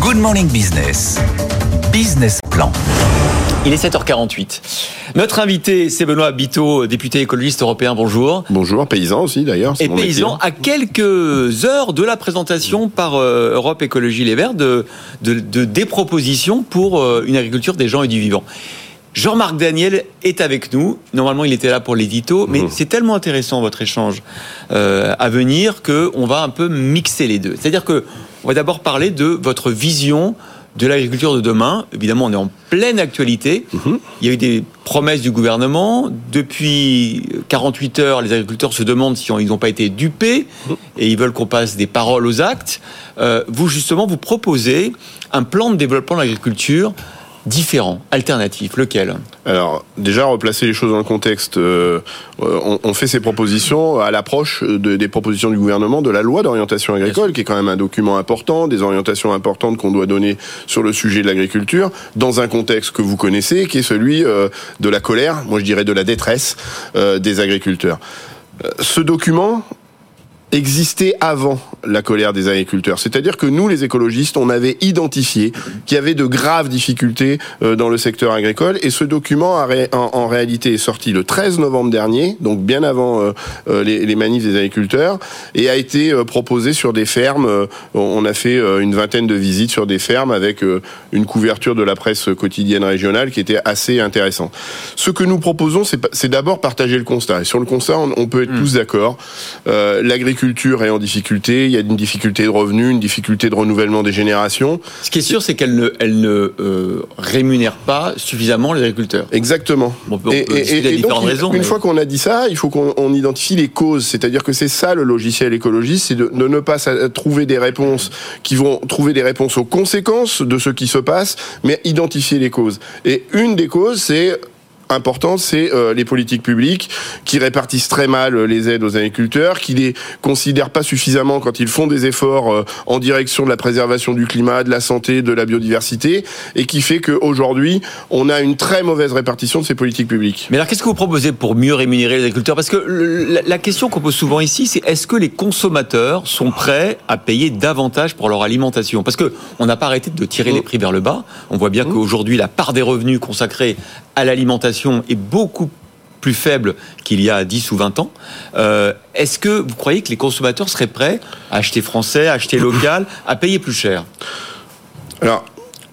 Good Morning Business. Business Plan. Il est 7h48. Notre invité, c'est Benoît Biteau, député écologiste européen. Bonjour. Bonjour, paysan aussi d'ailleurs. Et paysan, à quelques heures de la présentation par euh, Europe Écologie Les Verts de, de, des propositions pour euh, une agriculture des gens et du vivant. Jean-Marc Daniel est avec nous. Normalement, il était là pour l'édito, mais mmh. c'est tellement intéressant votre échange euh, à venir que on va un peu mixer les deux. C'est-à-dire que on va d'abord parler de votre vision de l'agriculture de demain. Évidemment, on est en pleine actualité. Mhm. Il y a eu des promesses du gouvernement. Depuis 48 heures, les agriculteurs se demandent si ils n'ont pas été dupés mhm. et ils veulent qu'on passe des paroles aux actes. Euh, vous, justement, vous proposez un plan de développement de l'agriculture différent, alternatif Lequel? Alors, déjà, replacer les choses dans le contexte. Euh, on, fait ces propositions à l'approche des propositions du gouvernement de la loi d'orientation agricole, qui est quand même un document important, des orientations importantes qu'on doit donner sur le sujet de l'agriculture, dans un contexte que vous connaissez, qui est celui euh, de la colère, moi je dirais de la détresse euh, des agriculteurs. Ce document, existait avant la colère des agriculteurs. C'est-à-dire que nous, les écologistes, on avait identifié qu'il y avait de graves difficultés euh, dans le secteur agricole et ce document en, réalité est sorti le 13 novembre dernier, donc bien avant euh, euh, les, manifs des agriculteurs, et a été proposé sur des fermes. On a fait une vingtaine de visites sur des fermes avec une couverture de la presse quotidienne régionale qui était assez intéressante. Ce que nous proposons, c'est d'abord partager le constat. Et sur le constat, on, peut être hmm. tous d'accord. L'agriculture culture est en difficulté, il y a une difficulté de revenus, une difficulté de renouvellement des générations. Ce qui est sûr, c'est qu'elle ne, elle ne euh, rémunère pas suffisamment les agriculteurs. Exactement. et, donc, raisons, une fois qu'on a dit ça, il faut qu'on identifie les causes. C'est-à-dire que c'est ça le logiciel écologiste, c'est de, de, ne pas trouver des réponses qui vont trouver des réponses aux conséquences de ce qui se passe, mais identifier les causes. Et une des causes, c'est importante, c'est euh, les politiques publiques qui répartissent très mal euh, les aides aux agriculteurs, qui les considèrent pas suffisamment quand ils font des efforts euh, en direction de la préservation du climat, de la santé, de la biodiversité, et qui fait qu'aujourd'hui, on a une très mauvaise répartition de ces politiques publiques. Mais alors, qu'est-ce que vous proposez pour mieux rémunérer les agriculteurs? Parce que la question qu'on pose souvent ici, c'est est-ce que les consommateurs sont prêts à payer davantage pour leur alimentation? Parce que on n'a pas arrêté de tirer les prix vers le bas. On voit bien mmh. qu'aujourd'hui, la part des revenus consacrés à l'alimentation est beaucoup plus faible qu'il y a 10 ou 20 ans. Euh, est-ce que vous croyez que les consommateurs seraient prêts à acheter français, à acheter local, à payer plus cher? Alors,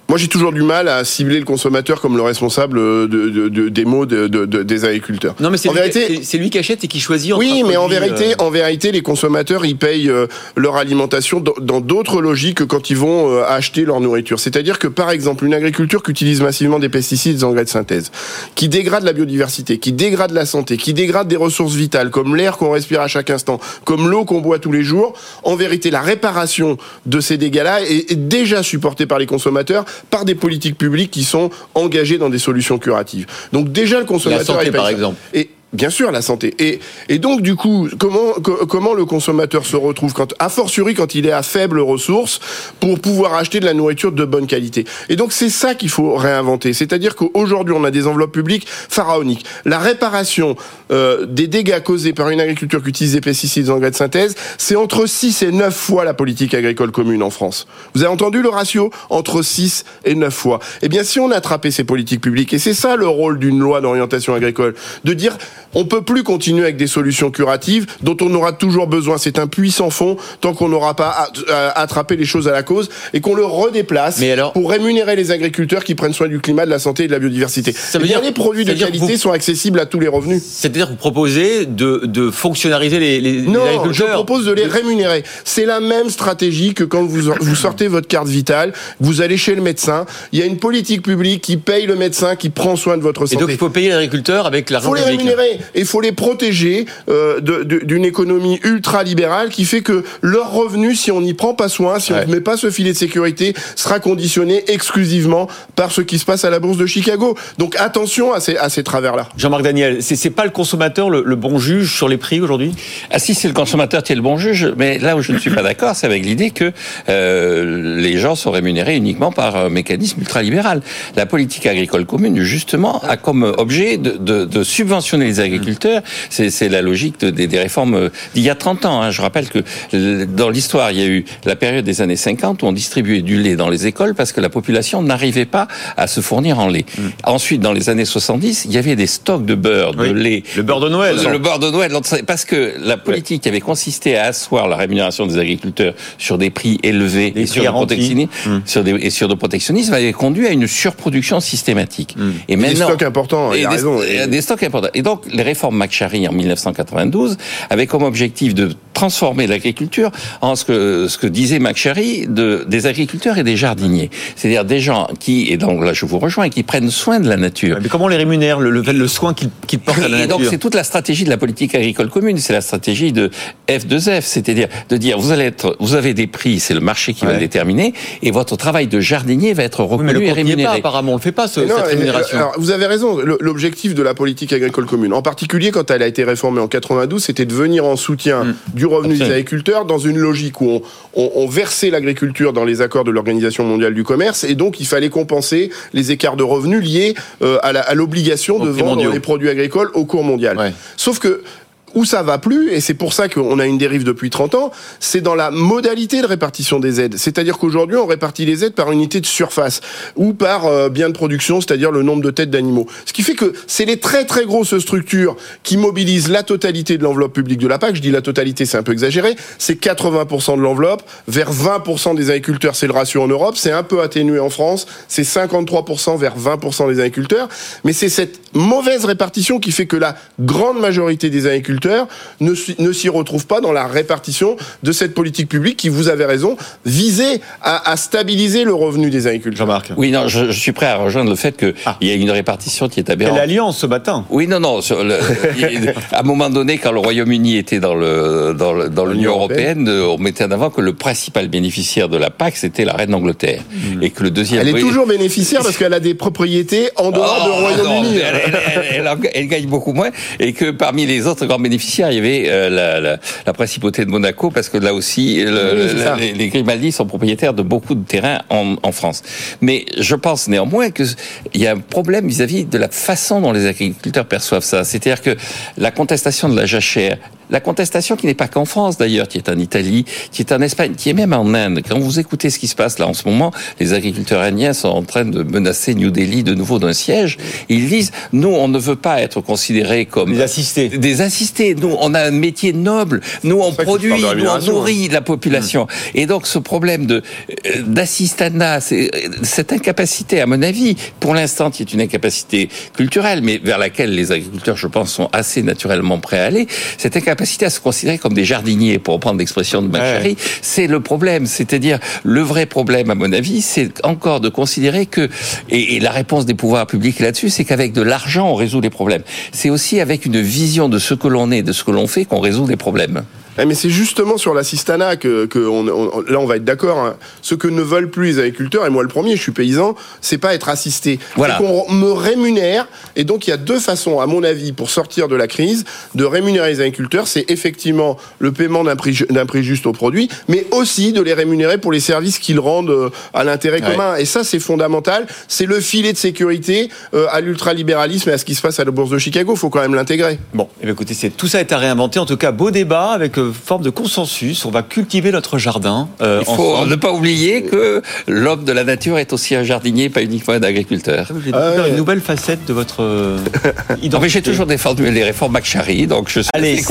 moi, j'ai toujours du mal à cibler le consommateur comme le responsable de, des mots des agriculteurs. Non, mais c'est lui, lui, qui achète et qui choisit. Oui, mais en vérité, euh, en vérité, les consommateurs, ils payent euh, leur alimentation dans d'autres logiques que quand ils vont euh, acheter leur nourriture. C'est-à-dire que, par exemple, une agriculture qui utilise massivement des pesticides, des engrais de synthèse, qui dégrade la biodiversité, qui dégrade la santé, qui dégrade des ressources vitales comme l'air qu'on respire à chaque instant, comme l'eau qu'on boit tous les jours, en vérité, la réparation de ces dégâts-là est déjà supportée par les consommateurs par des politiques publiques qui sont engagées dans des solutions curatives. Donc déjà le consommateur la santé, par exemple. Et Bien sûr, la santé. Et, et donc, du coup, comment, comment le consommateur se retrouve, quand, a fortiori quand il est à faible ressource, pour pouvoir acheter de la nourriture de bonne qualité Et donc, c'est ça qu'il faut réinventer. C'est-à-dire qu'aujourd'hui, on a des enveloppes publiques pharaoniques. La réparation euh, des dégâts causés par une agriculture qui utilise des pesticides des engrais de synthèse, c'est entre 6 et 9 fois la politique agricole commune en France. Vous avez entendu le ratio? Entre 6 et 9 fois. Eh bien, si on attrapait ces politiques publiques, et c'est ça le rôle d'une loi d'orientation agricole, de dire on peut plus continuer avec des solutions curatives dont on aura toujours besoin. C'est un puissant fond tant qu'on n'aura pas attrapé les choses à la cause et qu'on le redéplace pour rémunérer les agriculteurs qui prennent soin du climat, de la santé et de la biodiversité. Ça veut dire les produits de qualité sont accessibles à tous les revenus. C'est-à-dire que vous proposez de, de fonctionnariser les, les, non, agriculteurs. je propose de les rémunérer. C'est la même stratégie que quand vous, vous sortez votre carte vitale, vous allez chez le médecin. Il y a une politique publique qui paye le médecin, qui prend soin de votre santé. Et donc il faut payer l'agriculteur avec l'argent public. Il faut les rémunérer et il faut les protéger euh, d'une économie ultra-libérale qui fait que leur revenu, si on n'y prend pas soin, si on ne met pas ce filet de sécurité, sera conditionné exclusivement par ce qui se passe à la bourse de Chicago. Donc attention à ces, à ces travers-là. Jean-Marc Daniel, c'est pas le consommateur le, bon juge sur les prix aujourd'hui? Ah si, c'est le consommateur qui est le bon juge, mais là où je ne suis pas d'accord, c'est avec l'idée que euh, les gens sont rémunérés uniquement par un mécanisme ultralibéral. La politique agricole commune, justement, a comme objet de, de, de subventionner les les agriculteurs, c'est la logique des, des, réformes d'il y a 30 ans. Hein. Je rappelle que dans l'histoire, il y a eu la période des années 50 où on distribuait du lait dans les écoles parce que la population n'arrivait pas à se fournir en lait. Mm. Ensuite, dans les années 70, il y avait des stocks de beurre, de lait. Le beurre de Noël. Le beurre de Noël. Parce que la politique qui avait consisté à asseoir la rémunération des agriculteurs sur des prix élevés et sur, protectionnisme, mm. sur des, et sur le protectionnisme avait conduit à une surproduction systématique. Mm. Et maintenant, des stocks importants. Il a des, raison. Des stocks importants. Et donc, les réformes McCharry en 1992 avaient comme objectif de transformer l'agriculture en ce que, ce que disait de, des agriculteurs et des jardiniers. C'est-à-dire des gens qui, et donc là je vous rejoins, qui prennent soin de la nature. Mais comment on les rémunère, le, le, soin qu'ils portent à la nature Et donc c'est toute la stratégie de la politique agricole commune, c'est la stratégie de F2F, c'est-à-dire de dire vous allez être, vous avez des prix, c'est le marché qui va le déterminer, et votre travail de jardinier va être reconnu et rémunéré. Pas, apparemment, on ne fait pas ce, cette rémunération. Alors, vous avez raison, l'objectif de la politique agricole commune, en particulier quand elle a été réformée en 92, c'était de venir en soutien mm. du revenu des agriculteurs dans une logique où on, versait l'agriculture dans les accords de l'Organisation mondiale du commerce et donc il fallait compenser les écarts de revenus liés euh, à l'obligation de vendre les produits agricoles au cours mondial. Sauf que où ça va plus, et c'est pour ça qu'on a une dérive depuis 30 ans, c'est dans la modalité de répartition des aides. C'est-à-dire qu'aujourd'hui, on répartit les aides par unité de surface ou par euh, bien de production, c'est-à-dire le nombre de têtes d'animaux. Ce qui fait que c'est les très très grosses structures qui mobilisent la totalité de l'enveloppe publique de la PAC. Je dis la totalité, c'est un peu exagéré. C'est 80% de l'enveloppe. Vers 20% des agriculteurs, c'est le ratio en Europe. C'est un peu atténué en France. C'est 53% vers 20% des agriculteurs. Mais c'est cette mauvaise répartition qui fait que la grande majorité des agriculteurs ne, s'y retrouve pas dans la répartition de cette politique publique qui, vous avez raison, visait à, stabiliser le revenu des agriculteurs. Jean-Marc. Oui, non, je, suis prêt à rejoindre le fait qu'il ah. y a une répartition qui est aberrante. l'alliance ce matin. Oui, non, non. à un moment donné, quand le Royaume-Uni était dans le dans l'Union européenne, on mettait en avant que le principal bénéficiaire de la PAC c'était la reine d'Angleterre hmm. et que le deuxième. Elle est toujours bénéficiaire parce qu'elle a des propriétés en dehors du oh, Royaume-Uni. Elle, elle, gagne beaucoup moins et que parmi les autres grands bénéficiaires il y avait euh, la, la, la, principauté de Monaco, parce que là aussi, les, les, Grimaldi sont propriétaires de beaucoup de terrains en, en France. Mais je pense néanmoins qu'il y a un problème vis-à-vis de la façon dont les agriculteurs perçoivent ça. C'est-à-dire que la contestation de la jachère, la contestation qui n'est pas qu'en France d'ailleurs, qui est en Italie, qui est en Espagne, qui est même en Inde. Quand vous écoutez ce qui se passe là en ce moment, les agriculteurs indiens sont en train de menacer New Delhi de nouveau d'un siège. Ils disent, nous, on ne veut pas être considérés comme... Des assistés. Des assistés. Nous, on a un métier noble. Nous, on produit, nous, on nourrit la population. Mmh. Et donc, ce problème de euh, d'assistanat, cette incapacité, à mon avis, pour l'instant, qui est une incapacité culturelle, mais vers laquelle les agriculteurs, je pense, sont assez naturellement prêts à aller, cette incapacité capacité à se considérer comme des jardiniers, pour reprendre l'expression de Machary, c'est le problème. C'est-à-dire, le vrai problème, à mon avis, c'est encore de considérer que, et, la réponse des pouvoirs publics là-dessus, c'est qu'avec de l'argent, on résout les problèmes. C'est aussi avec une vision de ce que l'on est, de ce que l'on fait, qu'on résout des problèmes. Eh, mais c'est justement sur l'assistanat que, que on, là on va être d'accord. Hein. Ce que ne veulent plus les agriculteurs, et moi le premier, je suis paysan, c'est pas être assisté. Voilà. qu'on me rémunère. Et donc il y a deux façons, à mon avis, pour sortir de la crise, de rémunérer les agriculteurs. C'est effectivement le paiement d'un prix, juste au produit, mais aussi de les rémunérer pour les services qu'ils rendent euh, à l'intérêt commun. Et ça, c'est fondamental. C'est le filet de sécurité euh, à l'ultralibéralisme et à ce qui se passe à la bourse de Chicago. Il faut quand même l'intégrer. Bon, eh écoutez, tout ça est à réinventer. En tout cas, beau débat avec forme de consensus. On va cultiver notre jardin. Euh, Il faut ne pas oublier que l'homme de la nature est aussi un jardinier, pas uniquement un agriculteur. J'ai ah une nouvelle facette de votre euh, identité. J'ai toujours défendu les réformes McCharry, donc je suis Allez,